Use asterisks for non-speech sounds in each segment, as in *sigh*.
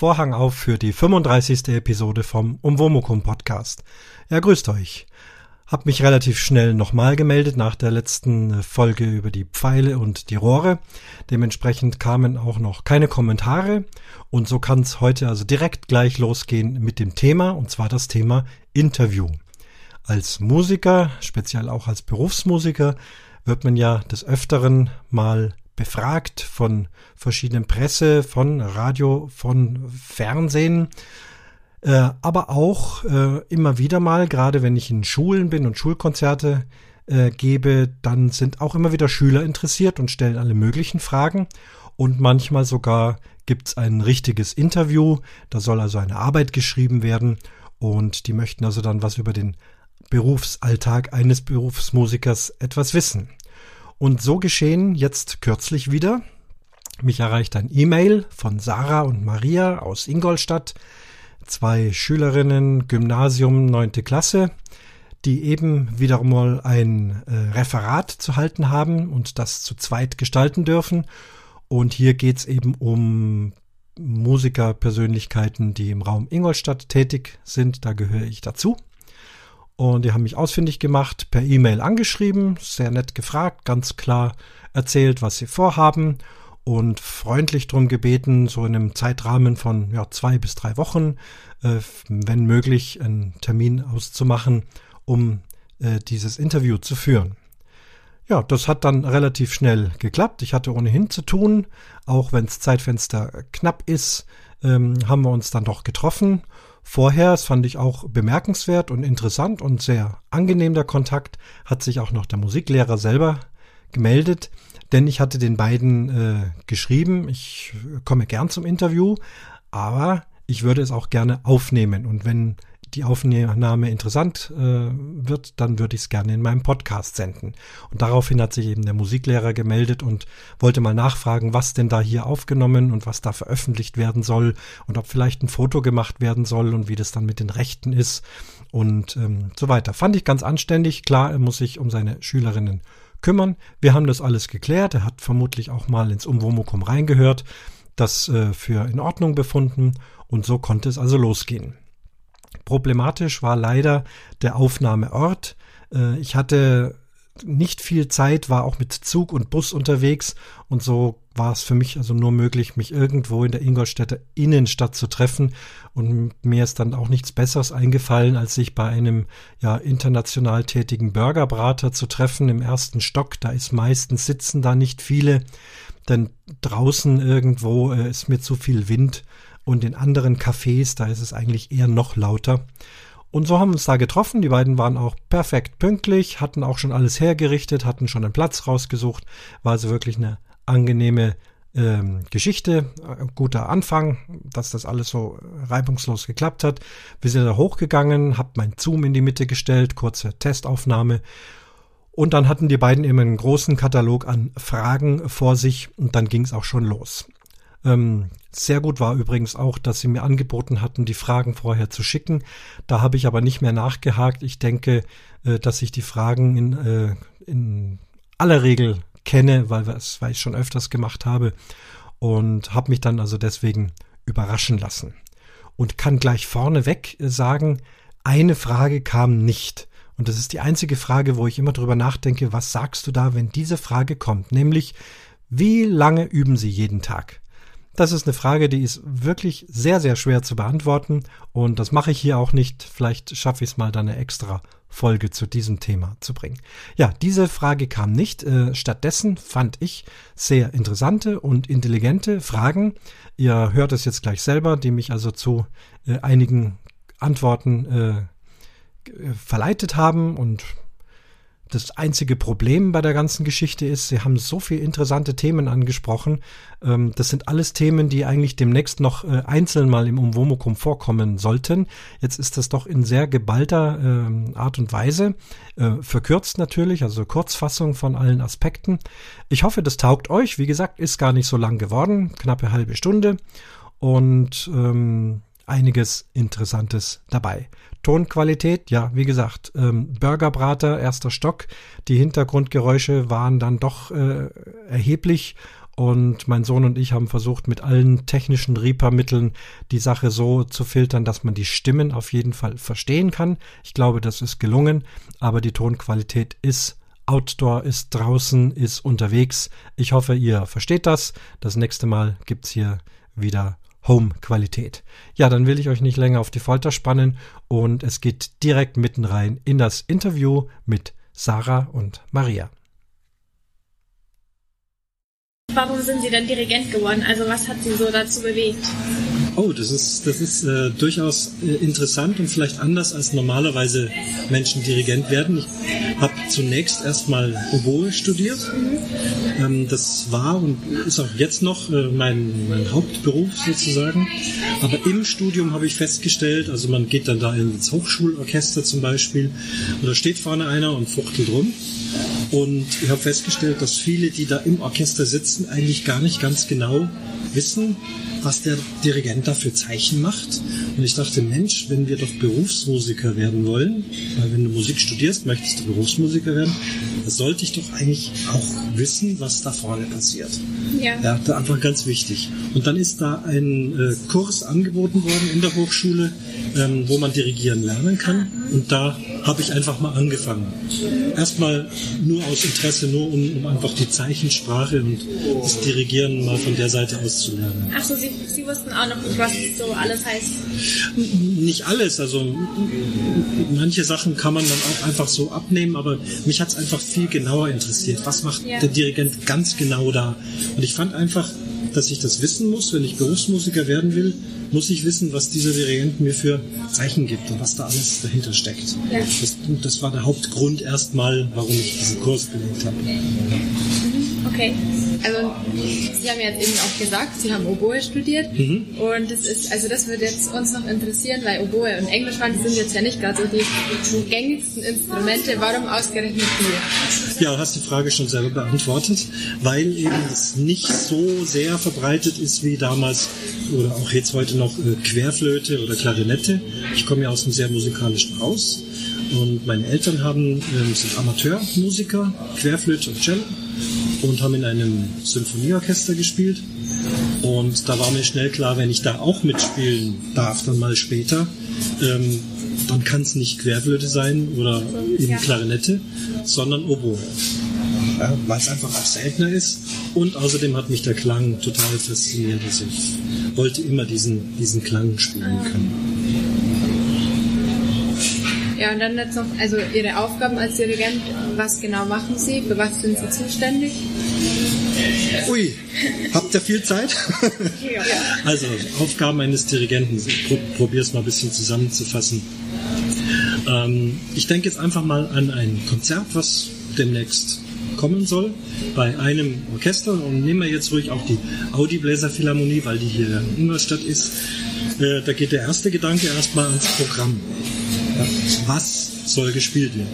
Vorhang auf für die 35. Episode vom Umwomukum Podcast. Ja, grüßt euch. Hab mich relativ schnell nochmal gemeldet nach der letzten Folge über die Pfeile und die Rohre. Dementsprechend kamen auch noch keine Kommentare und so kann es heute also direkt gleich losgehen mit dem Thema und zwar das Thema Interview. Als Musiker, speziell auch als Berufsmusiker, wird man ja des Öfteren mal befragt von verschiedenen Presse, von Radio, von Fernsehen, äh, aber auch äh, immer wieder mal, gerade wenn ich in Schulen bin und Schulkonzerte äh, gebe, dann sind auch immer wieder Schüler interessiert und stellen alle möglichen Fragen. Und manchmal sogar gibt's ein richtiges Interview. Da soll also eine Arbeit geschrieben werden. Und die möchten also dann was über den Berufsalltag eines Berufsmusikers etwas wissen. Und so geschehen jetzt kürzlich wieder. Mich erreicht ein E-Mail von Sarah und Maria aus Ingolstadt, zwei Schülerinnen, Gymnasium, neunte Klasse, die eben wieder mal ein äh, Referat zu halten haben und das zu zweit gestalten dürfen. Und hier geht's eben um Musikerpersönlichkeiten, die im Raum Ingolstadt tätig sind. Da gehöre ich dazu. Und die haben mich ausfindig gemacht, per E-Mail angeschrieben, sehr nett gefragt, ganz klar erzählt, was sie vorhaben und freundlich darum gebeten, so in einem Zeitrahmen von ja, zwei bis drei Wochen, äh, wenn möglich, einen Termin auszumachen, um äh, dieses Interview zu führen. Ja, das hat dann relativ schnell geklappt. Ich hatte ohnehin zu tun, auch wenn das Zeitfenster knapp ist, ähm, haben wir uns dann doch getroffen Vorher, das fand ich auch bemerkenswert und interessant und sehr angenehm der Kontakt, hat sich auch noch der Musiklehrer selber gemeldet, denn ich hatte den beiden äh, geschrieben, ich komme gern zum Interview, aber ich würde es auch gerne aufnehmen und wenn die Aufnahme interessant äh, wird, dann würde ich es gerne in meinem Podcast senden. Und daraufhin hat sich eben der Musiklehrer gemeldet und wollte mal nachfragen, was denn da hier aufgenommen und was da veröffentlicht werden soll und ob vielleicht ein Foto gemacht werden soll und wie das dann mit den Rechten ist und ähm, so weiter. Fand ich ganz anständig. Klar, er muss sich um seine Schülerinnen kümmern. Wir haben das alles geklärt. Er hat vermutlich auch mal ins Umwomukum reingehört, das äh, für in Ordnung befunden und so konnte es also losgehen. Problematisch war leider der Aufnahmeort. Äh, ich hatte nicht viel Zeit, war auch mit Zug und Bus unterwegs und so war es für mich also nur möglich, mich irgendwo in der Ingolstädter Innenstadt zu treffen und mir ist dann auch nichts Besseres eingefallen, als sich bei einem ja international tätigen Burgerbrater zu treffen im ersten Stock. Da ist meistens sitzen da nicht viele, denn draußen irgendwo äh, ist mir zu viel Wind und in anderen Cafés, da ist es eigentlich eher noch lauter. Und so haben wir uns da getroffen. Die beiden waren auch perfekt pünktlich, hatten auch schon alles hergerichtet, hatten schon einen Platz rausgesucht. War also wirklich eine angenehme ähm, Geschichte, äh, guter Anfang, dass das alles so reibungslos geklappt hat. Wir sind da hochgegangen, hab mein Zoom in die Mitte gestellt, kurze Testaufnahme. Und dann hatten die beiden eben einen großen Katalog an Fragen vor sich und dann ging es auch schon los. Ähm, sehr gut war übrigens auch, dass sie mir angeboten hatten, die Fragen vorher zu schicken. Da habe ich aber nicht mehr nachgehakt. Ich denke, äh, dass ich die Fragen in, äh, in aller Regel kenne, weil, weil ich schon öfters gemacht habe und habe mich dann also deswegen überraschen lassen. Und kann gleich vorneweg sagen, eine Frage kam nicht. Und das ist die einzige Frage, wo ich immer drüber nachdenke, was sagst du da, wenn diese Frage kommt? Nämlich, wie lange üben Sie jeden Tag? Das ist eine Frage, die ist wirklich sehr, sehr schwer zu beantworten und das mache ich hier auch nicht. Vielleicht schaffe ich es mal, da eine extra Folge zu diesem Thema zu bringen. Ja, diese Frage kam nicht. Äh, stattdessen fand ich sehr interessante und intelligente Fragen. Ihr hört es jetzt gleich selber, die mich also zu äh, einigen Antworten äh, verleitet haben und das einzige Problem bei der ganzen Geschichte ist, sie haben so viele interessante Themen angesprochen. Ähm, das sind alles Themen, die eigentlich demnächst noch äh, einzeln mal im Umwomukum vorkommen sollten. Jetzt ist das doch in sehr geballter ähm, Art und Weise, äh, verkürzt natürlich, also Kurzfassung von allen Aspekten. Ich hoffe, das taugt euch. Wie gesagt, ist gar nicht so lang geworden, knappe halbe Stunde. Und ähm, einiges Interessantes dabei. Tonqualität, ja, wie gesagt, ähm, Burgerbrater, erster Stock. Die Hintergrundgeräusche waren dann doch äh, erheblich Und mein Sohn und ich haben versucht, mit allen technischen Reaper-Mitteln die Sache so zu filtern, dass man die Stimmen auf jeden Fall verstehen kann. Ich glaube, das ist gelungen, aber die Tonqualität ist Outdoor, ist draußen, ist unterwegs. Ich hoffe, ihr versteht das. Das nächste Mal gibt's hier wieder Home-Qualität. Ja, dann will ich euch nicht länger auf die Folter spannen und es geht direkt mitten rein in das Interview mit Sarah und Maria. Warum sind Sie denn Dirigent geworden? Also was hat Sie so dazu bewegt? Oh, das ist, das ist äh, durchaus äh, interessant und vielleicht anders als normalerweise Menschen Dirigent werden. Ich habe zunächst erstmal Oboe studiert. Mhm. Ähm, das war und ist auch jetzt noch äh, mein, mein Hauptberuf sozusagen. Aber im Studium habe ich festgestellt, also man geht dann da ins Hochschulorchester zum Beispiel und da steht vorne einer und fuchtelt rum. Und ich habe festgestellt, dass viele, die da im Orchester sitzen, eigentlich gar nicht ganz genau wissen, was der Dirigent da für Zeichen macht. Und ich dachte, Mensch, wenn wir doch Berufsmusiker werden wollen, weil wenn du Musik studierst, möchtest du Berufsmusiker werden, dann sollte ich doch eigentlich auch wissen, was da vorne passiert. Ja. Ja, da einfach ganz wichtig. Und dann ist da ein äh, Kurs angeboten worden in der Hochschule, ähm, wo man dirigieren lernen kann. Und da habe ich einfach mal angefangen. Erstmal nur aus Interesse, nur um, um, einfach die Zeichensprache und das Dirigieren mal von der Seite aus zu lernen. Achso, Sie, Sie wussten auch noch nicht, was so alles heißt? Nicht alles, also manche Sachen kann man dann auch einfach so abnehmen, aber mich hat es einfach viel genauer interessiert. Was macht ja. der Dirigent ganz genau da? Und ich fand einfach, dass ich das wissen muss, wenn ich Berufsmusiker werden will, muss ich wissen, was dieser Dirigent mir für Zeichen gibt und was da alles dahinter steckt. Ja. Das, das, war der Hauptgrund erstmal, warum ich diesen Kurs belegt habe. Okay. Also Sie haben jetzt eben auch gesagt, Sie haben Oboe studiert mhm. und das ist, also das würde jetzt uns noch interessieren, weil Oboe und Englischwand sind jetzt ja nicht gerade so die gängigsten Instrumente. Warum ausgerechnet die? Ja, du hast die Frage schon selber beantwortet, weil eben es nicht so sehr verbreitet ist wie damals oder auch jetzt heute noch äh, Querflöte oder Klarinette. Ich komme ja aus einem sehr musikalischen Haus und meine Eltern haben, äh, sind Amateurmusiker, Querflöte und Cello und haben in einem Symphonieorchester gespielt. Und da war mir schnell klar, wenn ich da auch mitspielen darf, dann mal später, ähm, dann kann es nicht Querflöte sein oder eben Klarinette, sondern Oboe. Ja, weil es einfach auch seltener ist. Und außerdem hat mich der Klang total fasziniert. Also ich wollte immer diesen, diesen Klang spielen können. Ja, und dann jetzt noch, also Ihre Aufgaben als Dirigent, was genau machen Sie, für was sind Sie zuständig? Ui, habt ihr viel Zeit? *laughs* ja. Also, Aufgaben eines Dirigenten, ich probiere es mal ein bisschen zusammenzufassen. Ähm, ich denke jetzt einfach mal an ein Konzert, was demnächst kommen soll, bei einem Orchester und nehmen wir jetzt ruhig auch die Audi Bläser Philharmonie, weil die hier in Ingolstadt ist. Äh, da geht der erste Gedanke erstmal ans Programm. Was soll gespielt werden?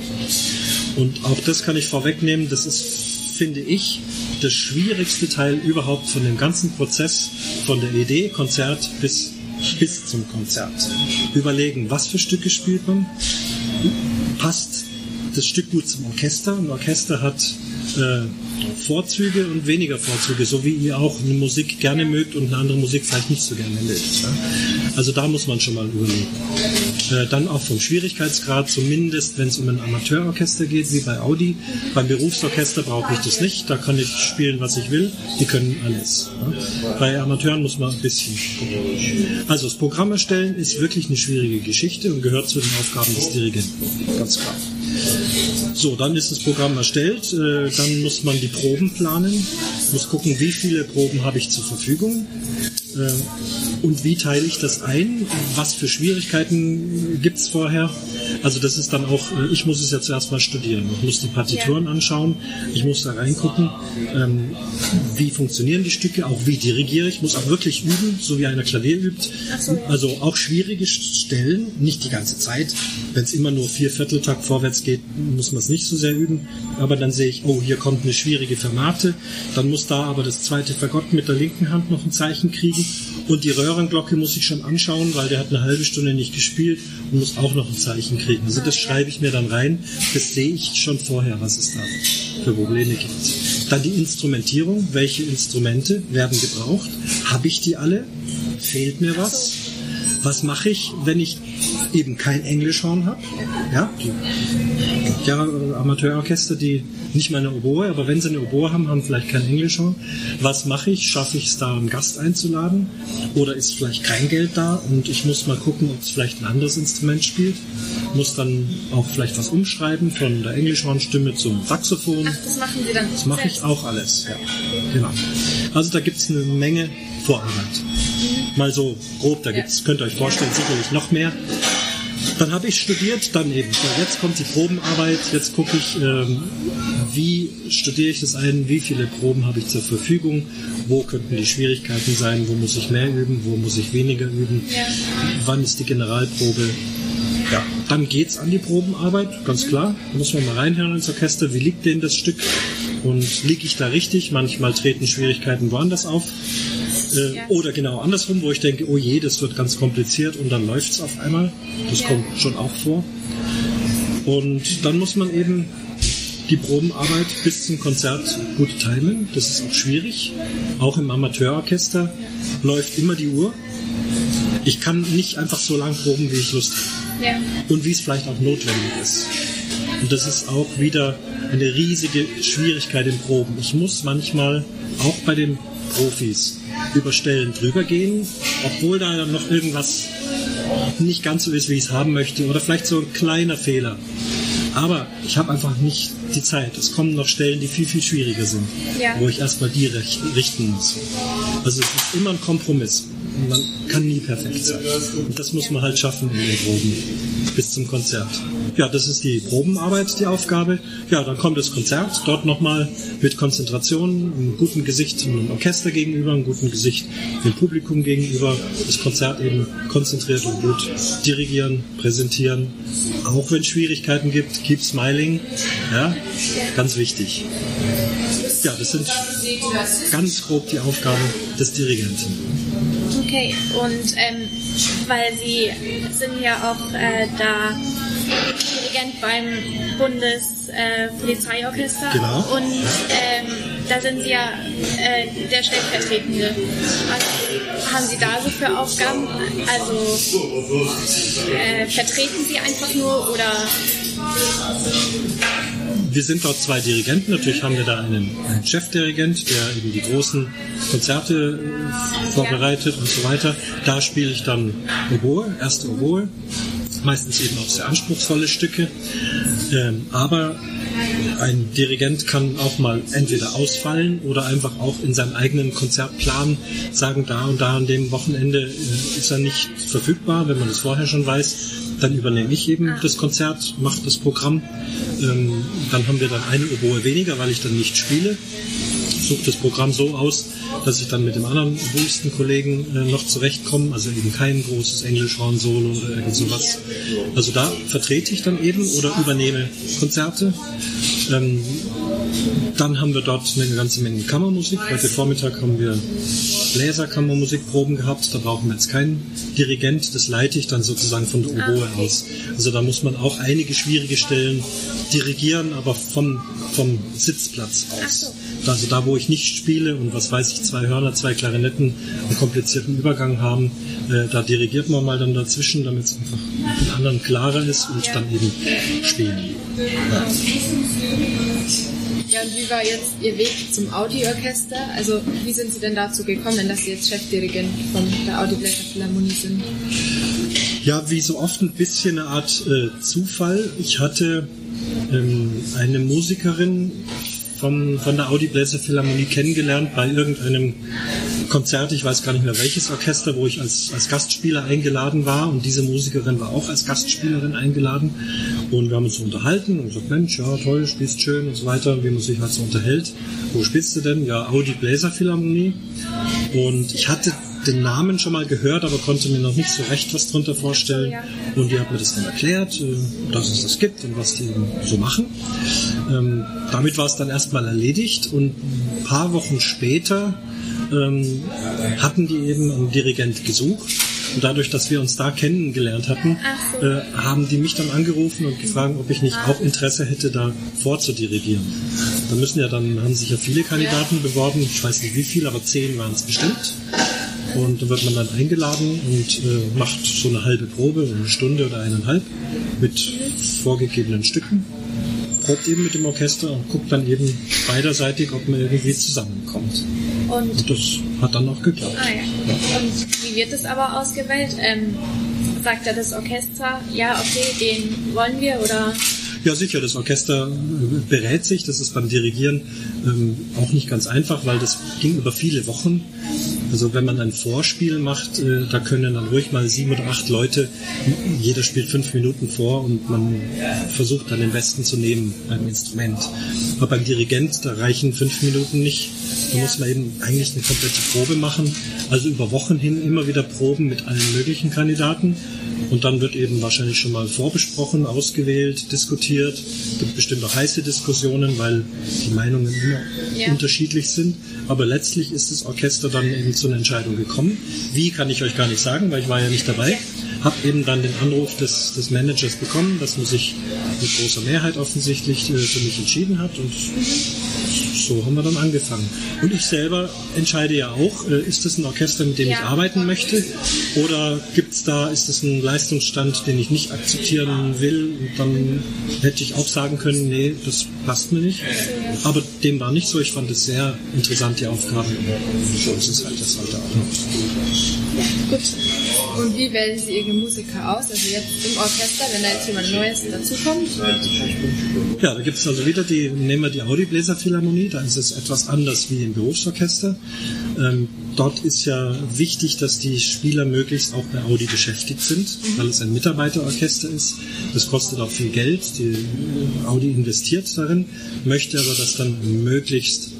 Und auch das kann ich vorwegnehmen, das ist, finde ich, der schwierigste Teil überhaupt von dem ganzen Prozess, von der Idee, Konzert bis, bis zum Konzert. Überlegen, was für Stücke spielt man? Passt das Stück gut zum Orchester? Ein Orchester hat äh, Vorzüge und weniger Vorzüge, so wie ihr auch eine Musik gerne mögt und eine andere Musik vielleicht nicht so gerne mögt. Ja? Also da muss man schon mal überlegen. Äh, dann auch vom Schwierigkeitsgrad, zumindest wenn es um ein Amateurorchester geht, wie bei Audi. Beim Berufsorchester brauche ich das nicht, da kann ich spielen, was ich will. Die können alles. Ja? Bei Amateuren muss man ein bisschen. Also das Programm erstellen ist wirklich eine schwierige Geschichte und gehört zu den Aufgaben des Dirigenten. Ganz klar. So, dann ist das Programm erstellt. Äh, dann muss man die Proben planen, muss gucken, wie viele Proben habe ich zur Verfügung äh, und wie teile ich das ein, was für Schwierigkeiten gibt es vorher. Also das ist dann auch, äh, ich muss es ja zuerst mal studieren. Ich muss die Partituren anschauen, ich muss da reingucken, ähm, wie funktionieren die Stücke, auch wie dirigiere ich, muss auch wirklich üben, so wie einer Klavier übt. Also auch schwierige Stellen, nicht die ganze Zeit. Wenn es immer nur vier Vierteltakt vorwärts geht, muss man es nicht so sehr üben. Aber dann sehe ich, oh, hier kommt eine schwierige Fermate. Dann muss da aber das zweite Fagott mit der linken Hand noch ein Zeichen kriegen. Und die Röhrenglocke muss ich schon anschauen, weil der hat eine halbe Stunde nicht gespielt und muss auch noch ein Zeichen kriegen. Also das schreibe ich mir dann rein. Das sehe ich schon vorher, was es da für Probleme gibt. Dann die Instrumentierung. Welche Instrumente werden gebraucht? Habe ich die alle? Fehlt mir was? Was mache ich, wenn ich eben kein Englischhorn habe? Ja, die, ja, Amateurorchester, die nicht mal eine Oboe, aber wenn sie eine Oboe haben, haben vielleicht kein Englischhorn. Was mache ich? Schaffe ich es da, einen Gast einzuladen? Oder ist vielleicht kein Geld da und ich muss mal gucken, ob es vielleicht ein anderes Instrument spielt? Muss dann auch vielleicht was umschreiben von der Englischhornstimme zum Saxophon. Ach, das machen Sie dann Das mache ich auch alles, ja. Genau. Also da gibt es eine Menge Vorarbeit. Mal so grob, da gibt's, könnt ihr euch vorstellen, sicherlich noch mehr. Dann habe ich studiert, dann eben. So, jetzt kommt die Probenarbeit, jetzt gucke ich, ähm, wie studiere ich das ein, wie viele Proben habe ich zur Verfügung, wo könnten die Schwierigkeiten sein, wo muss ich mehr üben, wo muss ich weniger üben, Ja. wann ist die Generalprobe. Ja, dann geht's an die Probenarbeit, ganz klar. Da muss man mal reinhören ins Orchester, wie liegt denn das Stück und liege ich da richtig? Manchmal treten Schwierigkeiten woanders auf. Äh, Ja. Oder genau andersrum, wo ich denke, oh je, das wird ganz kompliziert und dann läuft's auf einmal. Das Ja. kommt schon auch vor. Und dann muss man eben die Probenarbeit bis zum Konzert gut timen. Das ist auch schwierig. Auch im Amateurorchester läuft immer die Uhr. Ich kann nicht einfach so lang proben, wie ich Lust habe Ja. und wie es vielleicht auch notwendig ist. Und das ist auch wieder eine riesige Schwierigkeit im Proben. Ich muss manchmal auch bei den Profis über Stellen drüber gehen, obwohl da dann noch irgendwas nicht ganz so ist, wie ich es haben möchte oder vielleicht so ein kleiner Fehler. Aber ich habe einfach nicht die Zeit. Es kommen noch Stellen, die viel, viel schwieriger sind, Ja. wo ich erstmal die richten muss. Also es ist immer ein Kompromiss. Man kann nie perfekt sein. Und das muss man halt schaffen in den Proben bis zum Konzert. Ja, das ist die Probenarbeit, die Aufgabe. Ja, dann kommt das Konzert. Dort nochmal mit Konzentration, einem guten Gesicht dem Orchester gegenüber, einem guten Gesicht dem Publikum gegenüber. Das Konzert eben konzentriert und gut dirigieren, präsentieren. Auch wenn es Schwierigkeiten gibt, keep smiling. Ja, ganz wichtig. Ja, das sind ganz grob die Aufgaben des Dirigenten. Okay, und ähm, weil Sie sind ja auch äh, da Dirigent beim Bundespolizeiorchester äh. Genau. und ähm, da sind Sie ja äh, der Stellvertretende. Was haben Sie da so für Aufgaben? Also äh, vertreten Sie einfach nur oder Wir sind dort zwei Dirigenten. Natürlich haben wir da einen, einen Chefdirigent, der eben die großen Konzerte vorbereitet und so weiter. Da spiele ich dann Oboe, erste Oboe. Meistens eben auch sehr anspruchsvolle Stücke. Ähm, aber ein Dirigent kann auch mal entweder ausfallen oder einfach auch in seinem eigenen Konzertplan sagen, da und da an dem Wochenende äh, ist er nicht verfügbar, wenn man das vorher schon weiß. Dann übernehme ich eben das Konzert, mache das Programm. Ähm, dann haben wir dann eine Oboe weniger, weil ich dann nicht spiele. Suche das Programm so aus, dass ich dann mit dem anderen oboisten Kollegen äh, noch zurechtkomme. Also eben kein großes Englischhorn-Solo oder irgend sowas. Also da vertrete ich dann eben oder übernehme Konzerte. Ähm, dann haben wir dort eine ganze Menge Kammermusik. Heute Vormittag haben wir Bläserkammermusikproben gehabt. Da brauchen wir jetzt keinen Dirigent. Das leite ich dann sozusagen von der Oboe aus. Also da muss man auch einige schwierige Stellen dirigieren, aber vom, vom Sitzplatz aus. Also da, wo ich nicht spiele und was weiß ich, zwei Hörner, zwei Klarinetten einen komplizierten Übergang haben, äh, da dirigiert man mal dann dazwischen, damit es einfach den anderen klarer ist und dann eben spielen. Ja. ja, und wie war jetzt Ihr Weg zum Audi-Orchester? Also wie sind Sie denn dazu gekommen, dass Sie jetzt Chefdirigent von der Audi Bläser Philharmonie sind? Ja, wie so oft ein bisschen eine Art äh, Zufall. Ich hatte ähm, eine Musikerin vom, von der Audi Bläser Philharmonie kennengelernt bei irgendeinem Konzert, ich weiß gar nicht mehr welches Orchester, wo ich als, als Gastspieler eingeladen war und diese Musikerin war auch als Gastspielerin eingeladen und wir haben uns unterhalten und gesagt, Mensch, ja toll, spielst schön und so weiter, wie man sich halt so unterhält. Wo spielst du denn? Ja, Audi Bläser Philharmonie und ich hatte den Namen schon mal gehört, aber konnte mir noch nicht so recht was drunter vorstellen. Und die hat mir das dann erklärt, äh, dass es das gibt und was die eben so machen. Ähm, damit war es dann erstmal erledigt und ein paar Wochen später ähm, hatten die eben einen Dirigent gesucht Und dadurch, dass wir uns da kennengelernt hatten, so. äh, haben die mich dann angerufen und gefragt, ob ich nicht ah. auch Interesse hätte, da vorzudirigieren. Da müssen ja dann, haben sich ja viele Kandidaten beworben, ich weiß nicht wie viele, aber zehn waren es bestimmt. Und da wird man dann eingeladen und äh, macht so eine halbe Probe, eine Stunde oder eineinhalb mit vorgegebenen Stücken probt eben mit dem Orchester und guckt dann eben beiderseitig, ob man irgendwie zusammenkommt. Und, und das hat dann auch geklappt. Ah, ja. Ja. Und wie wird das aber ausgewählt? Ähm, sagt ja das Orchester, ja, okay, den wollen wir oder ja, sicher. Das Orchester äh, berät sich. Das ist beim Dirigieren ähm, auch nicht ganz einfach, weil das ging über viele Wochen. Also wenn man ein Vorspiel macht, äh, da können dann ruhig mal sieben oder acht Leute, jeder spielt fünf Minuten vor und man versucht dann den Westen zu nehmen beim Instrument. Aber beim Dirigent, da reichen fünf Minuten nicht. Da muss man eben eigentlich eine komplette Probe machen. Also über Wochen hin immer wieder Proben mit allen möglichen Kandidaten. Und dann wird eben wahrscheinlich schon mal vorbesprochen, ausgewählt, diskutiert. Es gibt bestimmt auch heiße Diskussionen, weil die Meinungen immer ja. unterschiedlich sind. Aber letztlich ist das Orchester dann eben zu einer Entscheidung gekommen. Wie kann ich euch gar nicht sagen, weil ich war ja nicht dabei. Habe eben dann den Anruf des, des Managers bekommen, dass man sich mit großer Mehrheit offensichtlich äh, für mich entschieden hat. Und so haben wir dann angefangen. Und ich selber entscheide ja auch, äh, ist das ein Orchester, mit dem ja. ich arbeiten möchte? Oder gibt es da, ist das ein Leistungsstand, den ich nicht akzeptieren will? Und dann hätte ich auch sagen können, nee, das passt mir nicht. Aber dem war nicht so. Ich fand es sehr interessant, die Aufgabe. Und so ist es halt das heute auch noch. Gut. Und wie wählen Sie Ihre Musiker aus? Also jetzt im Orchester, wenn da jetzt jemand Neues dazukommt? Ja, da gibt es also wieder die, nehmen wir die Audi-Bläser-Philharmonie, da ist es etwas anders wie im Berufsorchester. Ähm, dort ist ja wichtig, dass die Spieler möglichst auch bei Audi beschäftigt sind, weil es ein Mitarbeiterorchester ist. Das kostet auch viel Geld. Die Audi investiert darin, möchte aber, dass dann möglichst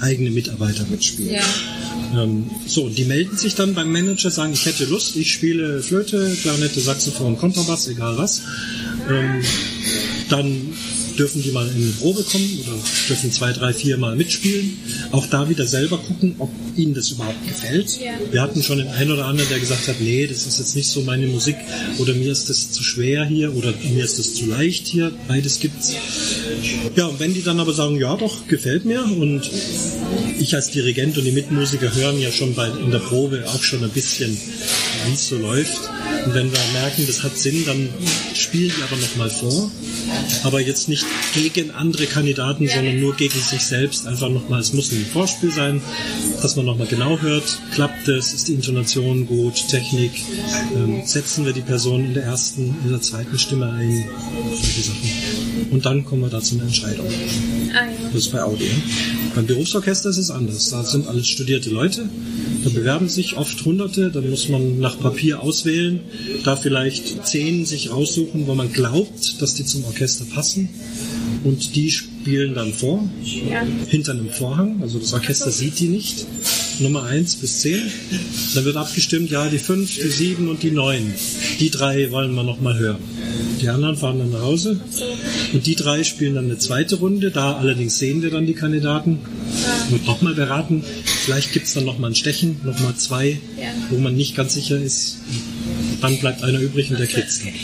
eigene Mitarbeiter mitspielen. Ja. Ähm, so, die melden sich dann beim Manager, sagen, ich hätte Lust, ich spiele Flöte, Klarinette, Saxophon, Kontrabass, egal was. Ähm, dann dürfen die mal in eine Probe kommen oder dürfen zwei, drei, vier Mal mitspielen. Auch da wieder selber gucken, ob ihnen das überhaupt gefällt. Ja. Wir hatten schon den einen oder anderen, der gesagt hat, nee, das ist jetzt nicht so meine Musik oder mir ist das zu schwer hier oder mir ist das zu leicht hier. Beides gibt's. Ja, und wenn die dann aber sagen, ja doch, gefällt mir und ich als Dirigent und die Mitmusiker hören ja schon bei, in der Probe auch schon ein bisschen, wie es so läuft. Und wenn wir merken, das hat Sinn, dann spielen die aber nochmal vor. Aber jetzt nicht gegen andere Kandidaten, sondern nur gegen sich selbst. Einfach nochmal, es muss ein Vorspiel sein, dass man nochmal genau hört. Klappt es? Ist die Intonation gut? Technik? Ähm, setzen wir die Person in der ersten, in der zweiten Stimme ein? Solche Sachen. Und dann kommen wir da zu einer Entscheidung. Das ist bei Audio. Beim Berufsorchester ist es anders. Da sind alles studierte Leute. Da bewerben sich oft Hunderte. Da muss man nach Papier auswählen. Da vielleicht zehn sich raussuchen, wo man glaubt, dass die zum Orchester passen. Und die spielen dann vor, ja. hinter einem Vorhang. Also das Orchester sieht die nicht. Nummer 1 bis 10. Dann wird abgestimmt, ja, die 5, die 7 und die 9. Die drei wollen wir nochmal hören. Die anderen fahren dann nach Hause. Und die drei spielen dann eine zweite Runde. Da allerdings sehen wir dann die Kandidaten. Wird nochmal beraten. Vielleicht gibt es dann nochmal ein Stechen, nochmal zwei, wo man nicht ganz sicher ist. Dann bleibt einer übrig und der kriegt es dann.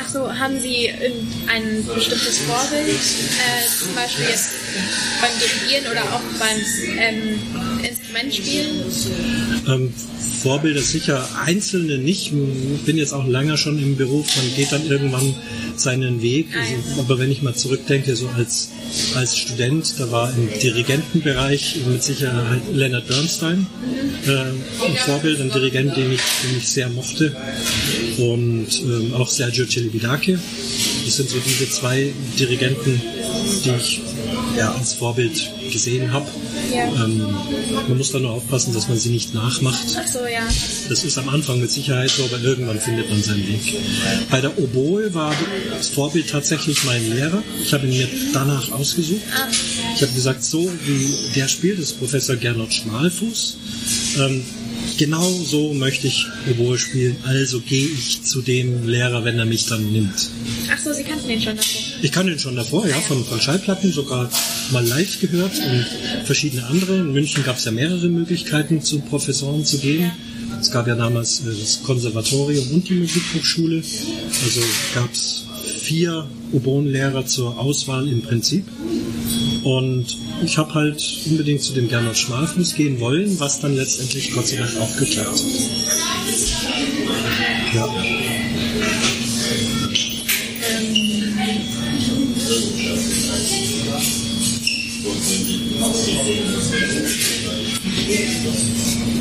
Achso, haben Sie ein bestimmtes Vorbild, äh, zum Beispiel jetzt beim Dirigieren oder auch beim ähm, Instrumentspielen? Ähm, Vorbilder sicher, einzelne nicht. Ich bin jetzt auch länger schon im Beruf, man geht dann irgendwann seinen Weg. Also, aber wenn ich mal zurückdenke, so als, als Student, da war im Dirigentenbereich mit Sicherheit Leonard Bernstein äh, ein Vorbild, ein Dirigent, den ich, den ich sehr mochte. Und ähm, auch Sergio Celibidache. Das sind so diese zwei Dirigenten, die ich ja, als Vorbild gesehen habe. Ja. Ähm, man muss da nur aufpassen, dass man sie nicht nachmacht. Ach so, ja. Das ist am Anfang mit Sicherheit so, aber irgendwann findet man seinen Weg. Bei der Oboe war das Vorbild tatsächlich mein Lehrer. Ich habe ihn mir danach ausgesucht. Ah. Ich habe gesagt, so wie der spielt, ist Professor Gernot Schmalfuß. Ähm, genau so möchte ich Oboe spielen, also gehe ich zu dem Lehrer, wenn er mich dann nimmt. Ach so, Sie kannten ihn schon davor? Ich kannte ihn schon davor, ja, von, von Schallplatten, sogar mal live gehört und verschiedene andere. In München gab es ja mehrere Möglichkeiten, zu Professoren zu gehen. Es gab ja damals äh, das Konservatorium und die Musikhochschule. Also gab es vier Oboenlehrer zur Auswahl im Prinzip. Und ich habe halt unbedingt zu dem Gernot Schmalfuß gehen wollen, was dann letztendlich Gott sei Dank auch geklappt hat. Ja.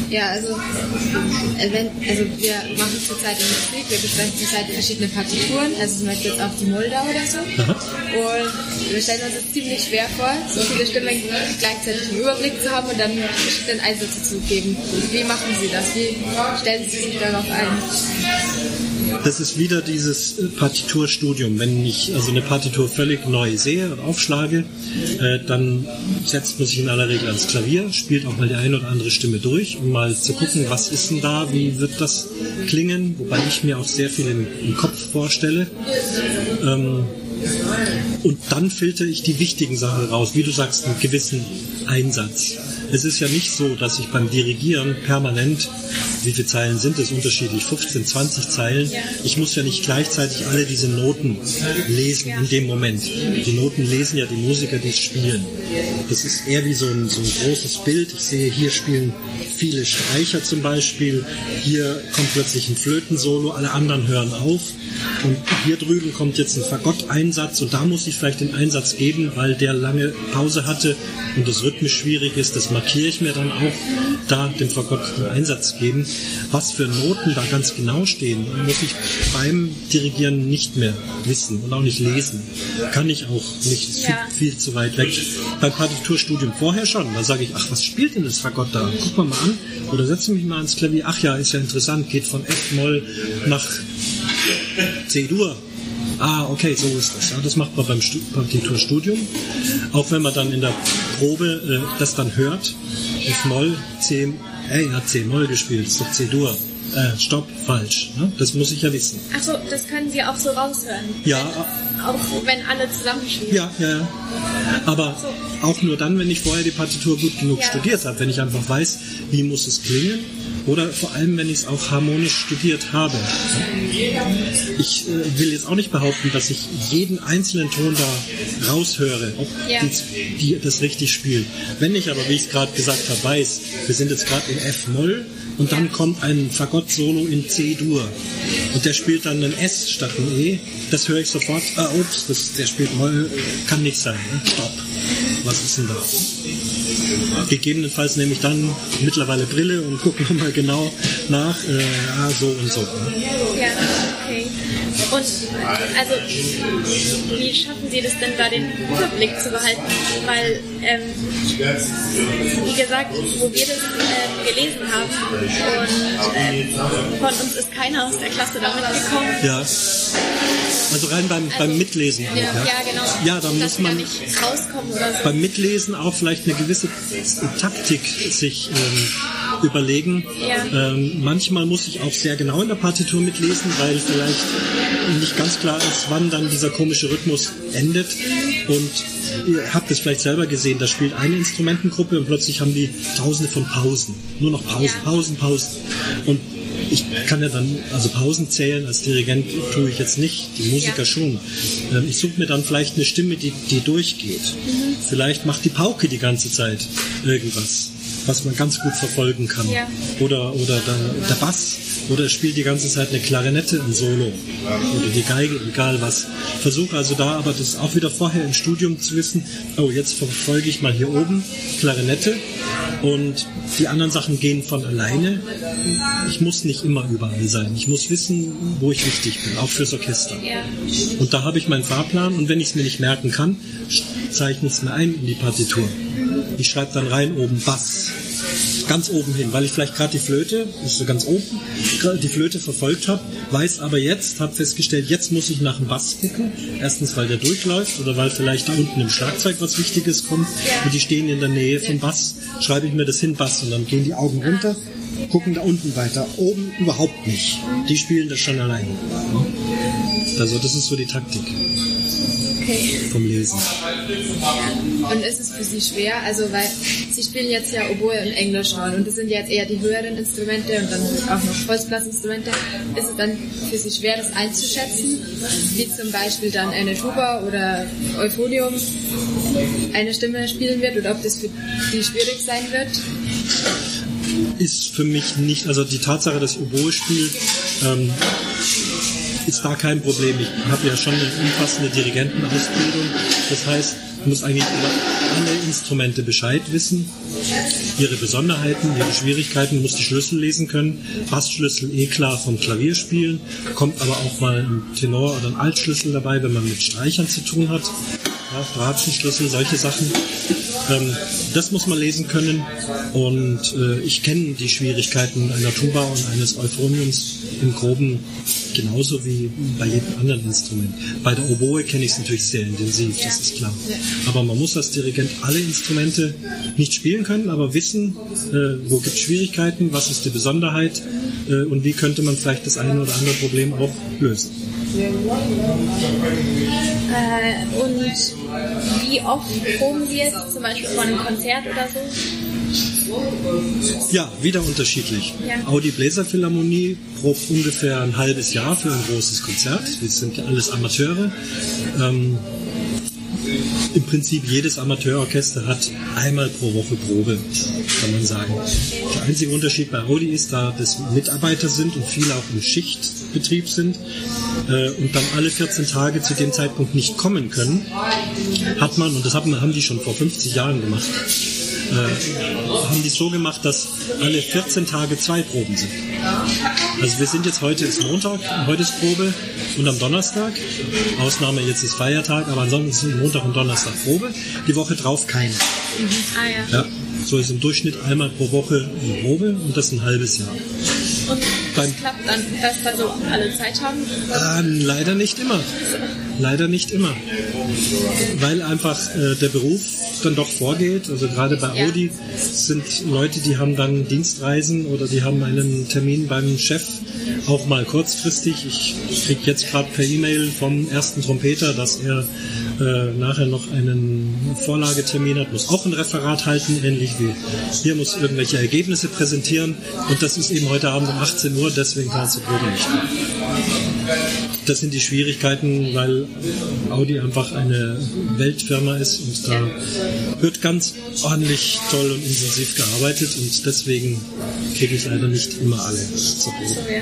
Ja, also, äh, wenn, also wir machen zurzeit in Musik, wir besprechen zurzeit verschiedene Partituren, also zum Beispiel jetzt auch die Moldau oder so. Aha. Und wir stellen uns das ziemlich schwer vor, so viele Stimmen gleichzeitig im Überblick zu haben und dann verschiedene Einsätze zu geben. Wie machen Sie das? Wie stellen Sie sich darauf ein? Das ist wieder dieses äh, Partiturstudium. Wenn ich also eine Partitur völlig neu sehe und aufschlage, äh, dann setzt man sich in aller Regel ans Klavier, spielt auch mal die eine oder andere Stimme durch, um mal zu gucken, was ist denn da, wie wird das klingen, wobei ich mir auch sehr viel im, Kopf vorstelle. Ähm, und dann filter ich die wichtigen Sachen raus, wie du sagst, einen gewissen Einsatz. Es ist ja nicht so, dass ich beim Dirigieren permanent, wie viele Zeilen sind es unterschiedlich, 15, 20 Zeilen, ich muss ja nicht gleichzeitig alle diese Noten lesen in dem Moment. Die Noten lesen ja die Musiker, die es spielen. Das ist eher wie so ein, so ein großes Bild. Ich sehe, hier spielen viele Streicher zum Beispiel, hier kommt plötzlich ein Flötensolo, alle anderen hören auf und hier drüben kommt jetzt ein Fagott-Einsatz und da muss ich vielleicht den Einsatz geben, weil der lange Pause hatte und das rhythmisch schwierig ist. Das markiere ich mir dann auch, da dem einen Einsatz geben. Was für Noten da ganz genau stehen, muss ich beim Dirigieren nicht mehr wissen und auch nicht lesen. Kann ich auch nicht, ist viel, Ja. viel zu weit weg. Beim Partiturstudium vorher schon, da sage ich, ach, was spielt denn das Fagott da? Guck mal mal an oder setze mich mal ans Klavier. Ach ja, ist ja interessant, geht von F-Moll nach C-Dur. Ah, okay, so ist das. Ja, das macht man beim Stu- Partiturstudium. Auch wenn man dann in der Probe äh, das dann hört. F-Moll, C, ey, er hat C-Moll gespielt, ist doch C-Dur. Äh, stopp, falsch. Ne? Das muss ich ja wissen. Ach so, das können Sie auch so raushören. Ja, Auch wenn alle zusammenspielen. Ja, ja, ja. Aber auch nur dann, wenn ich vorher die Partitur gut genug Ja. studiert habe, wenn ich einfach weiß, wie muss es klingen oder vor allem, wenn ich es auch harmonisch studiert habe. Ich äh, will jetzt auch nicht behaupten, dass ich jeden einzelnen Ton da raushöre, ob Ja. die, die das richtig spielt. Wenn ich aber, wie ich es gerade gesagt habe, weiß, wir sind jetzt gerade in F-Moll und dann kommt ein Fagott-Solo in C-Dur und der spielt dann ein S statt ein E, das höre ich sofort, ah, ups, das, der spielt Moll, kann nicht sein, ne? stopp. Was ist denn da? Gegebenenfalls nehme ich dann mittlerweile Brille und gucke nochmal genau nach, äh, ah, so und so. Ne? Ja, okay. Und also, wie schaffen Sie das denn da, den Überblick zu behalten? Weil, ähm, wie gesagt, wo wir das ähm, gelesen haben und ähm, von uns ist keiner aus der Klasse da mitgekommen. Ja. Also rein beim, beim Mitlesen. auch, Ja, ja, genau. Ja, da muss man nicht rauskommen oder so. beim Mitlesen auch vielleicht eine gewisse Taktik sich ähm, überlegen. Ja. Ähm, manchmal muss ich auch sehr genau in der Partitur mitlesen, weil vielleicht nicht ganz klar ist, wann dann dieser komische Rhythmus endet. Und ihr habt es vielleicht selber gesehen, da spielt eine Instrumentengruppe und plötzlich haben die tausende von Pausen. Nur noch Pausen, Ja. Pausen, Pausen. Und ich kann ja dann, also Pausen zählen als Dirigent tue ich jetzt nicht, die Musiker Ja. schon. Ähm, ich suche mir dann vielleicht eine Stimme, die, die durchgeht. Vielleicht macht die Pauke die ganze Zeit irgendwas, was man ganz gut verfolgen kann. Ja. Oder, oder der, der Bass. Oder es spielt die ganze Zeit eine Klarinette ein Solo. Oder die Geige, egal was. Versuche also da aber das auch wieder vorher im Studium zu wissen, oh, jetzt verfolge ich mal hier oben Klarinette und die anderen Sachen gehen von alleine. Ich muss nicht immer überall sein. Ich muss wissen, wo ich wichtig bin, auch fürs Orchester. Und da habe ich meinen Fahrplan und wenn ich es mir nicht merken kann, zeichne ich es mir ein in die Partitur. Ich schreibe dann rein oben Bass. Ganz oben hin, weil ich vielleicht gerade die Flöte, ist so ganz oben, die Flöte verfolgt habe, weiß aber jetzt, habe festgestellt, jetzt muss ich nach dem Bass gucken. Erstens, weil der durchläuft oder weil vielleicht da unten im Schlagzeug was Wichtiges kommt und die stehen in der Nähe vom Bass. Schreibe ich mir das hin, Bass, und dann gehen die Augen runter gucken da unten weiter, oben überhaupt nicht. Die spielen das schon allein. Also das ist so die Taktik okay. vom Lesen. Und ist es für Sie schwer? Also, weil Sie spielen jetzt ja Oboe und Englisch schon und das sind jetzt eher die höheren Instrumente und dann auch noch Holzblasinstrumente. Ist es dann für Sie schwer, das einzuschätzen? Wie zum Beispiel dann eine Tuba oder Euphonium eine Stimme spielen wird oder ob das für Sie schwierig sein wird? Ist für mich nicht, also die Tatsache, dass Oboe spielt, ähm, ist da kein Problem. Ich habe ja schon eine umfassende Dirigentenausbildung. Das heißt, ich muss eigentlich über alle Instrumente Bescheid wissen, ihre Besonderheiten, ihre Schwierigkeiten, muss die Schlüssel lesen können, Bassschlüssel eh klar vom Klavier spielen, kommt aber auch mal ein Tenor oder ein Altschlüssel dabei, wenn man mit Streichern zu tun hat, ja, Bratschenschlüssel, solche Sachen. Ähm, das muss man lesen können und äh, ich kenne die Schwierigkeiten einer Tuba und eines Euphoniums im Groben genauso wie bei jedem anderen Instrument. Bei der Oboe kenne ich es natürlich sehr intensiv, das ist klar. Aber man muss als Dirigent alle Instrumente nicht spielen können, aber wissen, äh, wo gibt es Schwierigkeiten, was ist die Besonderheit äh, und wie könnte man vielleicht das eine oder andere Problem auch lösen. Äh, und wie oft proben Sie jetzt zum Beispiel vor einem Konzert oder so? Ja, wieder unterschiedlich. Ja. Audi Bläser Philharmonie probt ungefähr ein halbes Jahr für ein großes Konzert. Wir sind ja alles Amateure. Ähm, Im Prinzip jedes Amateurorchester hat einmal pro Woche Probe, kann man sagen. Der einzige Unterschied bei Audi ist, da das Mitarbeiter sind und viele auch im Schichtbetrieb sind äh, und dann alle 14 Tage zu dem Zeitpunkt nicht kommen können, hat man, und das haben, haben die schon vor 50 Jahren gemacht, äh, haben die so gemacht, dass alle 14 Tage zwei Proben sind. Also wir sind jetzt heute ist Montag, heute ist Probe und am Donnerstag, Ausnahme jetzt ist Feiertag, aber ansonsten sind Montag und Donnerstag Probe. Die Woche drauf keine. Ah ja. Ja, so ist im Durchschnitt einmal pro Woche eine Probe und das ein halbes Jahr. Und Beim- das klappt dann, dass da so alle Zeit haben? Ähm, leider nicht immer. Leider nicht immer. Weil einfach äh, der Beruf dann doch vorgeht. Also gerade bei Ja. Audi sind Leute, die haben dann Dienstreisen oder die haben einen Termin beim Chef auch mal kurzfristig. Ich kriege jetzt gerade per E-Mail vom ersten Trompeter, dass er äh, nachher noch einen Vorlagetermin hat, muss auch ein Referat halten, ähnlich wie hier muss irgendwelche Ergebnisse präsentieren und das ist eben heute Abend um 18 Uhr, deswegen kann er zur Probe nicht. Das sind die Schwierigkeiten, weil Audi einfach eine Weltfirma ist und da wird ganz ordentlich toll und intensiv gearbeitet und deswegen kriege ich leider nicht immer alle zur Probe. Ja.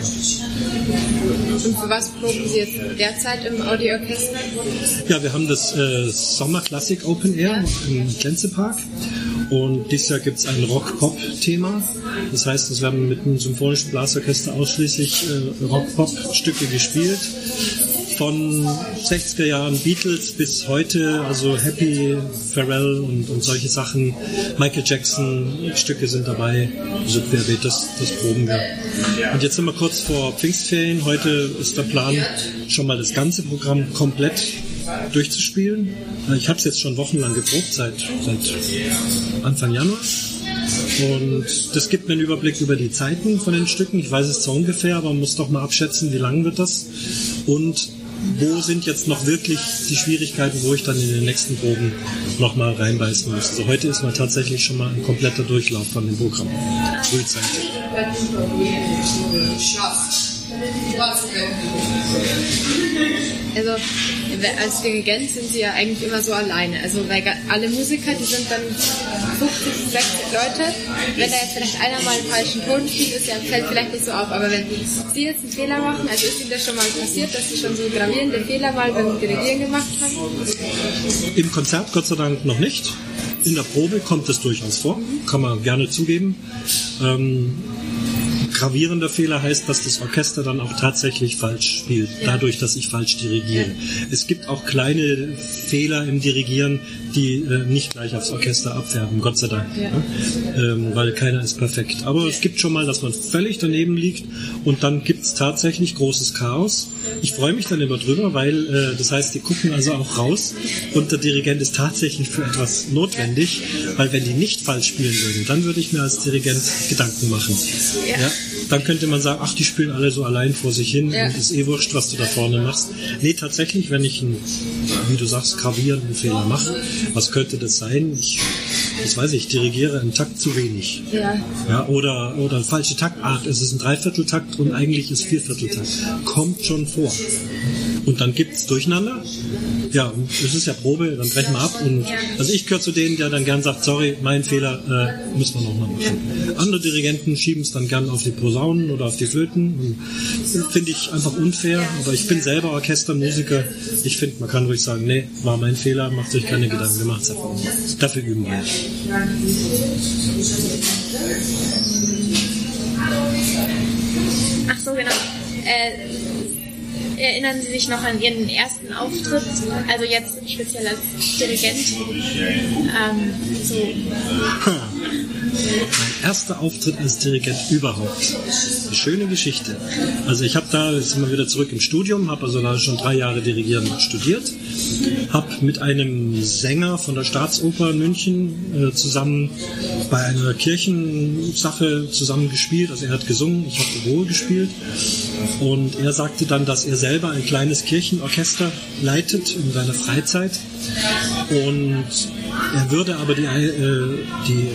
Und für was proben Sie jetzt derzeit im Audi-Orchester? Ja, wir haben das äh, Sommer Classic Open Air im Glänzepark und dieses Jahr gibt es ein Rock-Pop-Thema. Das heißt, es werden mit einem symphonischen Blasorchester ausschließlich äh, Rock-Pop-Stücke gespielt. Von 60er Jahren Beatles bis heute, also Happy, Pharrell und, und solche Sachen. Michael Jackson Stücke sind dabei. Also querbeet, das, das proben wir. Und jetzt sind wir kurz vor Pfingstferien. Heute ist der Plan, schon mal das ganze Programm komplett durchzuspielen. Ich habe es jetzt schon wochenlang geprobt, seit, seit Anfang Januar. Und das gibt mir einen Überblick über die Zeiten von den Stücken. Ich weiß es zwar ungefähr, aber man muss doch mal abschätzen, wie lang wird das. Und wo sind jetzt noch wirklich die Schwierigkeiten, wo ich dann in den nächsten Proben nochmal reinbeißen muss. Also heute ist mal tatsächlich schon mal ein kompletter Durchlauf von dem Programm. Frühzeitig. Also als Dirigent sind Sie ja eigentlich immer so alleine. Also weil alle Musiker, die sind dann 50, 60 Leute. Wenn da jetzt vielleicht einer mal einen falschen Ton spielt, ist ja, fällt vielleicht nicht so auf. Aber wenn Sie jetzt einen Fehler machen, also ist Ihnen das schon mal passiert, dass Sie schon so gravierende Fehler mal beim Dirigieren gemacht haben? Im Konzert Gott sei Dank noch nicht. In der Probe kommt es durchaus vor, kann man gerne zugeben. Ähm, gravierender Fehler heißt, dass das Orchester dann auch tatsächlich falsch spielt, dadurch, dass ich falsch dirigiere. Es gibt auch kleine Fehler im Dirigieren, die äh, nicht gleich aufs Orchester abfärben, Gott sei Dank. Ja. Ähm, weil keiner ist perfekt. Aber es gibt schon mal, dass man völlig daneben liegt und dann gibt's tatsächlich großes Chaos. Ich freue mich dann immer drüber, weil äh, das heißt, die gucken also auch raus und der Dirigent ist tatsächlich für etwas notwendig, weil wenn die nicht falsch spielen würden, dann würde ich mir als Dirigent Gedanken machen. Ja. ja. Dann könnte man sagen, ach, die spielen alle so allein vor sich hin ja. und ist eh wurscht, was du da vorne machst. Nee, tatsächlich, wenn ich einen, wie du sagst, gravierenden Fehler mache, was könnte das sein? Ich, das weiß ich, dirigiere einen Takt zu wenig. Ja. ja oder, oder falsche Taktart. Es ist ein Dreivierteltakt und eigentlich ist Viervierteltakt. Kommt schon vor. Und dann gibt's Durcheinander. Ja, es ist ja Probe, dann brechen wir ab. Und also ich gehöre zu denen, der dann gern sagt, sorry, mein Fehler, äh, müssen wir nochmal machen. Andere Dirigenten schieben es dann gern auf die Posaunen oder auf die Flöten. Finde ich einfach unfair. Aber ich bin selber Orchestermusiker. Ich finde, man kann ruhig sagen, nee, war mein Fehler, macht euch keine Gedanken, wir machen es einfach. Dafür üben wir. Ach so, genau. Äh, Erinnern Sie sich noch an Ihren ersten Auftritt, also jetzt speziell als Dirigent? Ähm, so. *laughs* Mein erster Auftritt als Dirigent überhaupt. Eine schöne Geschichte. Also ich habe da, jetzt sind wir wieder zurück im Studium, habe also da schon drei Jahre Dirigieren studiert, habe mit einem Sänger von der Staatsoper München äh, zusammen bei einer Kirchensache zusammen gespielt. Also er hat gesungen, ich habe Oboe gespielt und er sagte dann, dass er selber ein kleines Kirchenorchester leitet in seiner Freizeit und er würde aber die, äh, die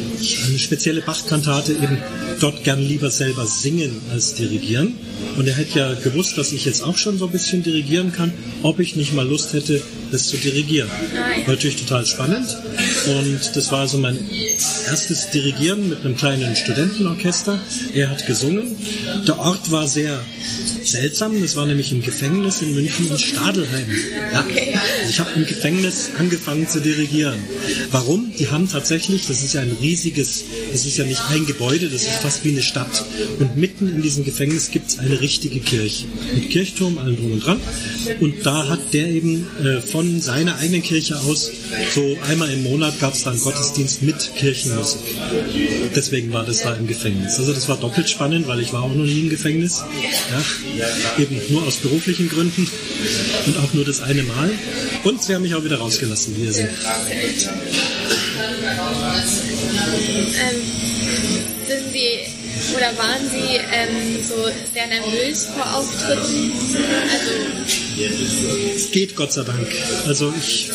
eine spezielle Bachkantate eben dort gern lieber selber singen als dirigieren. Und er hätte ja gewusst, dass ich jetzt auch schon so ein bisschen dirigieren kann, ob ich nicht mal Lust hätte, das zu dirigieren. War natürlich total spannend. Und das war so mein erstes Dirigieren mit einem kleinen Studentenorchester. Er hat gesungen. Der Ort war sehr seltsam. Das war nämlich im Gefängnis in München in Stadelheim. Ja. Ich habe im Gefängnis angefangen zu dirigieren. Warum? Die haben tatsächlich, das ist ja ein riesiges, das ist ja nicht ein Gebäude, das ist fast wie eine Stadt. Und mitten in diesem Gefängnis gibt es eine richtige Kirche. Mit Kirchturm, allem drum und dran. Und da hat der eben äh, von seiner eigenen Kirche aus, so einmal im Monat gab es dann Gottesdienst mit Kirchenmusik. Deswegen war das da im Gefängnis. Also das war doppelt spannend, weil ich war auch noch nie im Gefängnis. Ja, eben nur aus beruflichen Gründen und auch nur das eine Mal. Und sie haben mich auch wieder rausgelassen, wie ihr seht. Ähm, sind Sie oder waren Sie ähm, so sehr nervös vor Auftritten? Also es geht Gott sei Dank. Also ich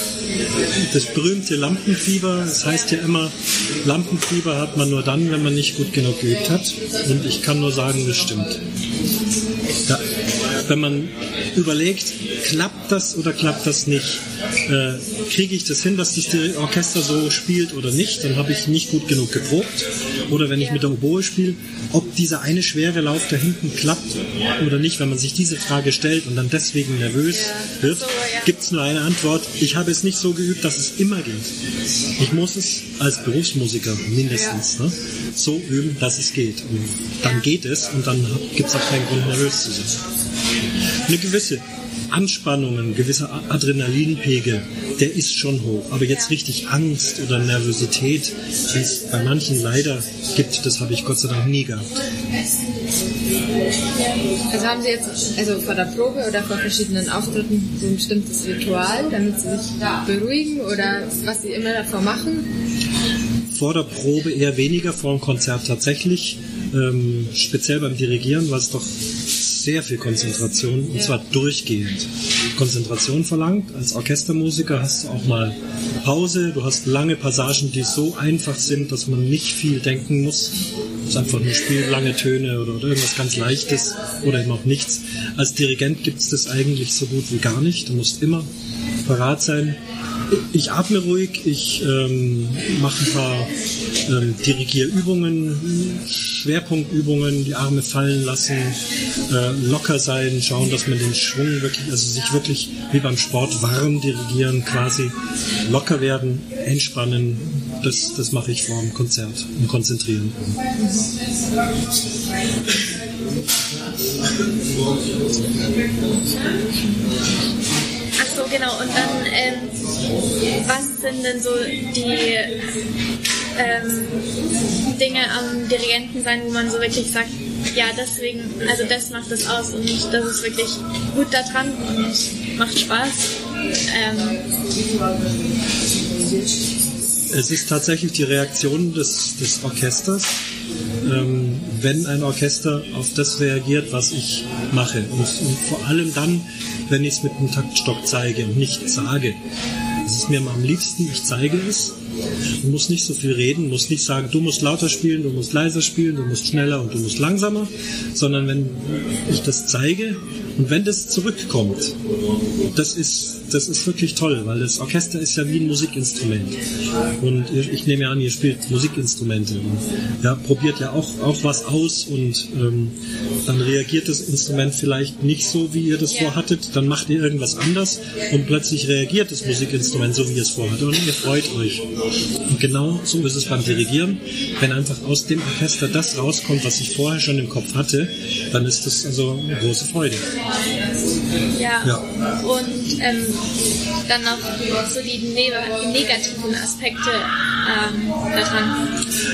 das berühmte Lampenfieber, das heißt ja immer, Lampenfieber hat man nur dann, wenn man nicht gut genug geübt hat. Und ich kann nur sagen, das stimmt. Ja, wenn man überlegt, klappt das oder klappt das nicht? Äh, Kriege ich das hin, dass das Orchester so spielt oder nicht? Dann habe ich nicht gut genug geprobt. Oder wenn ich mit der Oboe spiele, ob dieser eine schwere Lauf da hinten klappt oder nicht, wenn man sich diese Frage stellt und dann deswegen nervös wird, gibt es nur eine Antwort. Ich habe es nicht so geübt, dass es immer geht. Ich muss es als Berufsmusiker mindestens ne, so üben, dass es geht. Und dann geht es und dann gibt es auch keinen Grund, nervös zu sein. Eine gewisse Anspannung, ein gewisser Adrenalinpegel, der ist schon hoch. Aber jetzt richtig Angst oder Nervosität, wie es bei manchen leider gibt, das habe ich Gott sei Dank nie gehabt. Also haben Sie jetzt, also vor der Probe oder vor verschiedenen Auftritten so ein bestimmtes Ritual, damit Sie sich beruhigen oder was Sie immer davor machen? Vor der Probe eher weniger, vor dem Konzert tatsächlich. Ähm, speziell beim Dirigieren, was doch sehr viel Konzentration und zwar durchgehend. Konzentration verlangt. Als Orchestermusiker hast du auch mal Pause, du hast lange Passagen, die so einfach sind, dass man nicht viel denken muss. Du hast einfach nur Spiel, lange Töne oder, oder irgendwas ganz Leichtes oder eben auch nichts. Als Dirigent gibt es das eigentlich so gut wie gar nicht. Du musst immer parat sein. Ich atme ruhig, ich ähm, mache ein paar ähm, Dirigierübungen, Schwerpunktübungen, die Arme fallen lassen, äh, locker sein, schauen, dass man den Schwung wirklich, also sich wirklich wie beim Sport warm dirigieren, quasi locker werden, entspannen. Das, das mache ich vor dem Konzert und konzentrieren. So, genau. Und dann, ähm, was sind denn so die ähm, Dinge am Dirigenten sein, wo man so wirklich sagt, ja, deswegen, also das macht es aus und das ist wirklich gut da dran und macht Spaß. Ähm, es ist tatsächlich die Reaktion des, des Orchesters, ähm, wenn ein Orchester auf das reagiert, was ich mache. Und, und vor allem dann, wenn ich es mit einem Taktstock zeige und nicht sage. Es ist mir am liebsten, ich zeige es. Du musst nicht so viel reden, musst nicht sagen, du musst lauter spielen, du musst leiser spielen, du musst schneller und du musst langsamer, sondern wenn ich das zeige und wenn das zurückkommt, das ist, das ist wirklich toll, weil das Orchester ist ja wie ein Musikinstrument. Und ich nehme an, ihr spielt Musikinstrumente und ja, probiert ja auch, auch was aus und ähm, dann reagiert das Instrument vielleicht nicht so, wie ihr das vorhattet, dann macht ihr irgendwas anders und plötzlich reagiert das Musikinstrument so, wie ihr es vorhattet und ihr freut euch. Und genau so ist es beim Dirigieren. Wenn einfach aus dem Orchester das rauskommt, was ich vorher schon im Kopf hatte, dann ist das also eine große Freude. Ja. ja. Und ähm, dann noch so die ne negativen Aspekte ähm, daran.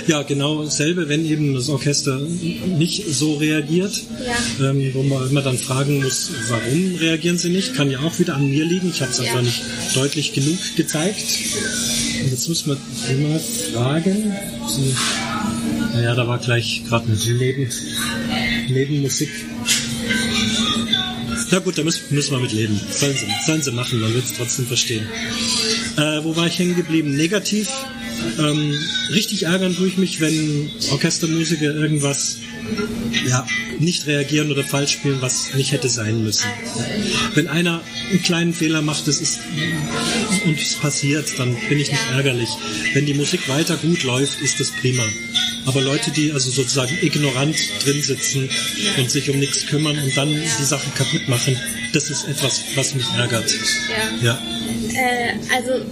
Ja, genau dasselbe, wenn eben das Orchester nicht so reagiert, ja. ähm, wo man immer dann fragen muss, warum reagieren sie nicht, kann ja auch wieder an mir liegen. Ich habe es ja. einfach nicht deutlich genug gezeigt. Und jetzt muss man immer fragen. Naja, da war gleich gerade ein Leben, Nebenmusik. Na gut, da müssen, müssen wir mit leben. Sollen sie, sollen sie machen, man wird es trotzdem verstehen. Äh, wo war ich hängen geblieben? Negativ. Ähm, richtig ärgern tue ich mich, wenn Orchestermusiker irgendwas ja, nicht reagieren oder falsch spielen, was nicht hätte sein müssen. Wenn einer einen kleinen Fehler macht, das ist und es passiert, dann bin ich nicht ärgerlich. Wenn die Musik weiter gut läuft, ist das prima. Aber Leute, die also sozusagen ignorant drin sitzen und sich um nichts kümmern und dann die Sache kaputt machen, das ist etwas, was mich ärgert. Ja. ja. Äh, also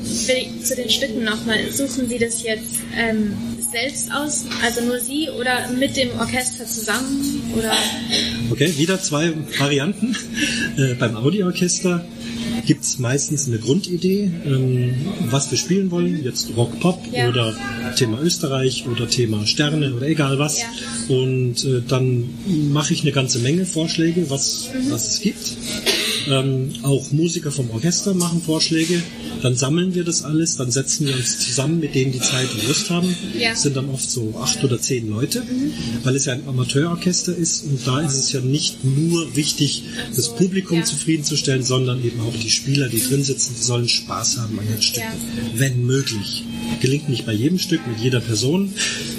zu den Stücken nochmal. Suchen Sie das jetzt ähm, selbst aus? Also nur Sie oder mit dem Orchester zusammen? Oder? Okay, wieder zwei Varianten. Äh, beim Audi-Orchester gibt es meistens eine Grundidee, ähm, was wir spielen wollen. Jetzt Rock, Pop ja. oder Thema Österreich oder Thema Sterne oder egal was. Ja. Und äh, dann mache ich eine ganze Menge Vorschläge, was, mhm. was es gibt. Ähm, auch Musiker vom Orchester machen Vorschläge. Dann sammeln wir das alles, dann setzen wir uns zusammen mit denen, die Zeit und Lust haben. Ja. Das sind dann oft so acht oder zehn Leute, mhm. weil es ja ein Amateurorchester ist und da ist es ja nicht nur wichtig, das Publikum ja. zufriedenzustellen, sondern eben auch die Spieler, die drin sitzen, die sollen Spaß haben an den Stücken, ja. wenn möglich. Gelingt nicht bei jedem Stück, mit jeder Person,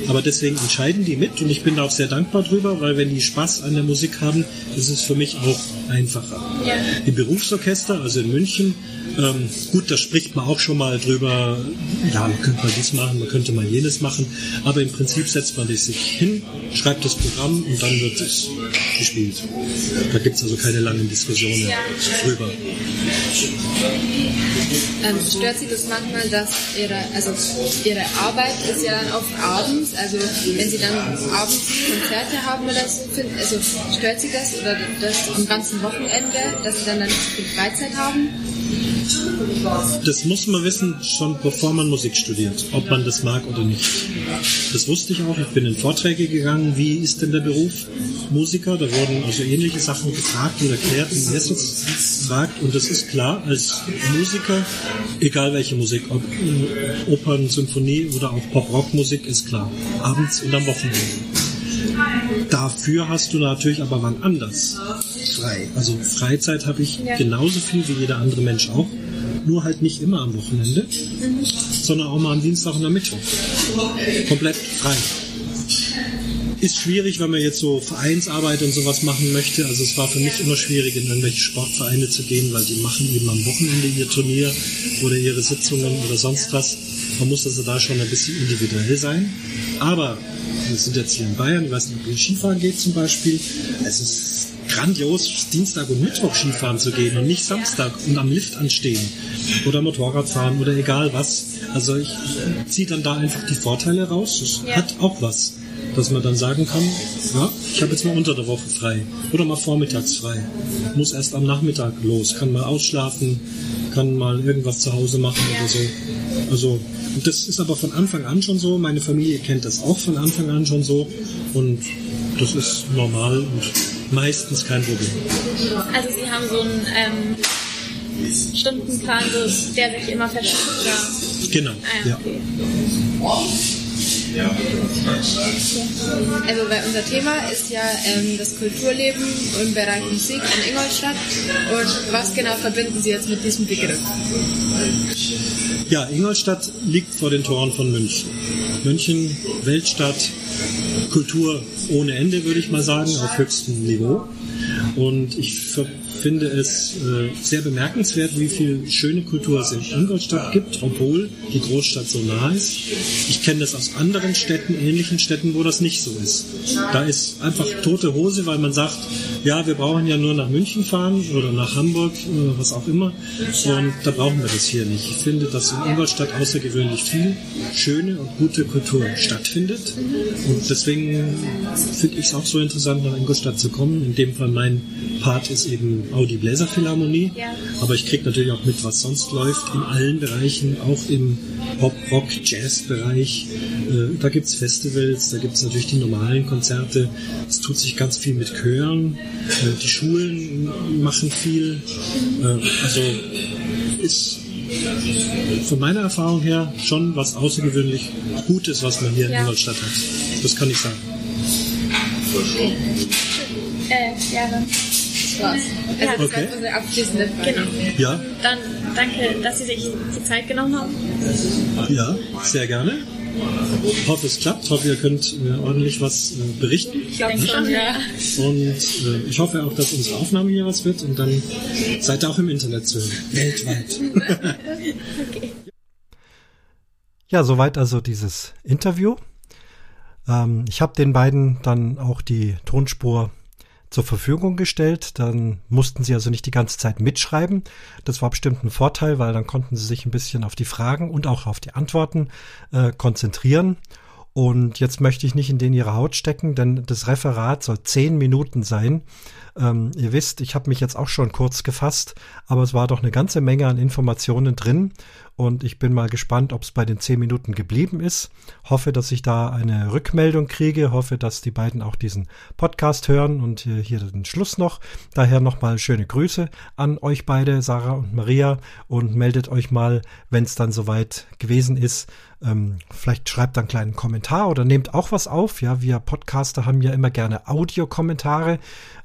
aber deswegen entscheiden die mit und ich bin da auch sehr dankbar drüber, weil wenn die Spaß an der Musik haben, ist es für mich auch einfacher. Ja. Im Berufsorchester, also in München, ähm, gut, da spricht man auch schon mal drüber, ja, man könnte mal dies machen, man könnte mal jenes machen, aber im Prinzip setzt man sich hin, schreibt das Programm und dann wird es gespielt. Da gibt es also keine langen Diskussionen drüber. Ähm, stört Sie das manchmal, dass Ihre, also Ihre Arbeit ist ja dann oft abends, also wenn Sie dann abends Konzerte haben oder so, also stört Sie das oder das am ganzen Wochenende, dass Sie dann, dann nicht viel Freizeit haben? Das muss man wissen, schon bevor man Musik studiert, ob man das mag oder nicht. Das wusste ich auch. Ich bin in Vorträge gegangen, wie ist denn der Beruf Musiker? Da wurden also ähnliche Sachen gefragt und erklärt, wie ihr es jetzt fragt. Und das ist klar, als Musiker, egal welche Musik, ob Opern, Symphonie oder auch Pop-Rock-Musik, ist klar. Abends und am Wochenende. Dafür hast du natürlich aber wann anders frei. Also Freizeit habe ich ja. genauso viel wie jeder andere Mensch auch. Nur halt nicht immer am Wochenende, mhm. sondern auch mal am Dienstag und am Mittwoch. Komplett frei. Ist schwierig, wenn man jetzt so Vereinsarbeit und sowas machen möchte. Also es war für mich immer schwierig, in irgendwelche Sportvereine zu gehen, weil die machen eben am Wochenende ihr Turnier oder ihre Sitzungen oder sonst was. Man muss also da schon ein bisschen individuell sein. Aber wir sind jetzt hier in Bayern, ich weiß nicht, ob ihr Skifahren geht zum Beispiel. Es ist grandios, Dienstag und Mittwoch Skifahren zu gehen und nicht Samstag und am Lift anstehen oder Motorrad fahren oder egal was. Also ich ziehe dann da einfach die Vorteile raus. Das hat auch was. Dass man dann sagen kann, ja, ich habe jetzt mal unter der Woche frei oder mal vormittags frei, muss erst am Nachmittag los, kann mal ausschlafen, kann mal irgendwas zu Hause machen oder so. Also das ist aber von Anfang an schon so. Meine Familie kennt das auch von Anfang an schon so und das ist normal und meistens kein Problem. Also Sie haben so einen ähm, Stundenplan, der sich immer verschiebt? Genau. Ah, okay. ja. Also weil unser Thema ist ja ähm, das Kulturleben im Bereich Musik in Ingolstadt. Und was genau verbinden Sie jetzt mit diesem Begriff? Ja, Ingolstadt liegt vor den Toren von München. München, Weltstadt, Kultur ohne Ende, würde ich mal sagen, auf höchstem Niveau. Und ich finde es äh, sehr bemerkenswert, wie viel schöne Kultur es in Ingolstadt gibt, obwohl die Großstadt so nah ist. Ich kenne das aus anderen Städten, ähnlichen Städten, wo das nicht so ist. Da ist einfach tote Hose, weil man sagt, ja, wir brauchen ja nur nach München fahren oder nach Hamburg oder was auch immer. Und da brauchen wir das hier nicht. Ich finde, dass in Ingolstadt außergewöhnlich viel schöne und gute Kultur stattfindet. Und deswegen finde ich es auch so interessant, nach Ingolstadt zu kommen. In dem Fall mein Part ist eben Audi Bläser Philharmonie. Ja. Aber ich kriege natürlich auch mit, was sonst läuft in allen Bereichen, auch im Pop, Rock, Jazz-Bereich. Äh, da gibt's Festivals, da gibt's natürlich die normalen Konzerte. Es tut sich ganz viel mit Chören. Äh, die Schulen machen viel. Äh, also ist von meiner Erfahrung her schon was außergewöhnlich Gutes, was man hier ja. in Ingolstadt hat. Das kann ich sagen. Okay. Äh, ja, dann war's. Also das okay. war unsere abschließende Frage. Genau. Ja. Dann danke, dass Sie sich die Zeit genommen haben. Ja, sehr gerne. Ich hoffe, es klappt. Ich hoffe, ihr könnt äh, ordentlich was äh, berichten. Ich glaube schon, ja. Und äh, ich hoffe auch, dass unsere Aufnahme hier was wird und dann seid ihr auch im Internet zu hören. *laughs* Weltweit. okay. Ja, soweit also dieses Interview. Ähm, ich habe den beiden dann auch die Tonspur zur Verfügung gestellt. Dann mussten sie also nicht die ganze Zeit mitschreiben. Das war bestimmt ein Vorteil, weil dann konnten sie sich ein bisschen auf die Fragen und auch auf die Antworten äh, konzentrieren. Und jetzt möchte ich nicht in den ihre Haut stecken, denn das Referat soll zehn Minuten sein. Ähm, ihr wisst, ich habe mich jetzt auch schon kurz gefasst, aber es war doch eine ganze Menge an Informationen drin und ich bin mal gespannt, ob es bei den zehn Minuten geblieben ist. Hoffe, dass ich da eine Rückmeldung kriege, hoffe, dass die beiden auch diesen Podcast hören und hier den Schluss noch. Daher nochmal schöne Grüße an euch beide, Sarah und Maria und meldet euch mal, wenn es dann soweit gewesen ist, ähm, vielleicht schreibt einen kleinen Kommentar oder nehmt auch was auf. Ja, wir Podcaster haben ja immer gerne Audiokommentare.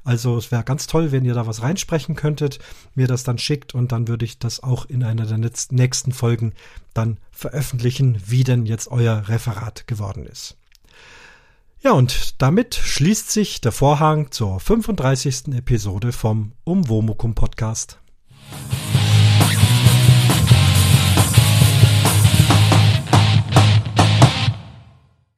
Also es wäre ganz toll, wenn ihr da was reinsprechen könntet, mir das dann schickt und dann würde ich das auch in einer der nächsten Folgen dann veröffentlichen, wie denn jetzt euer Referat geworden ist. Ja, und damit schließt sich der Vorhang zur 35. Episode vom Umwomukum Podcast.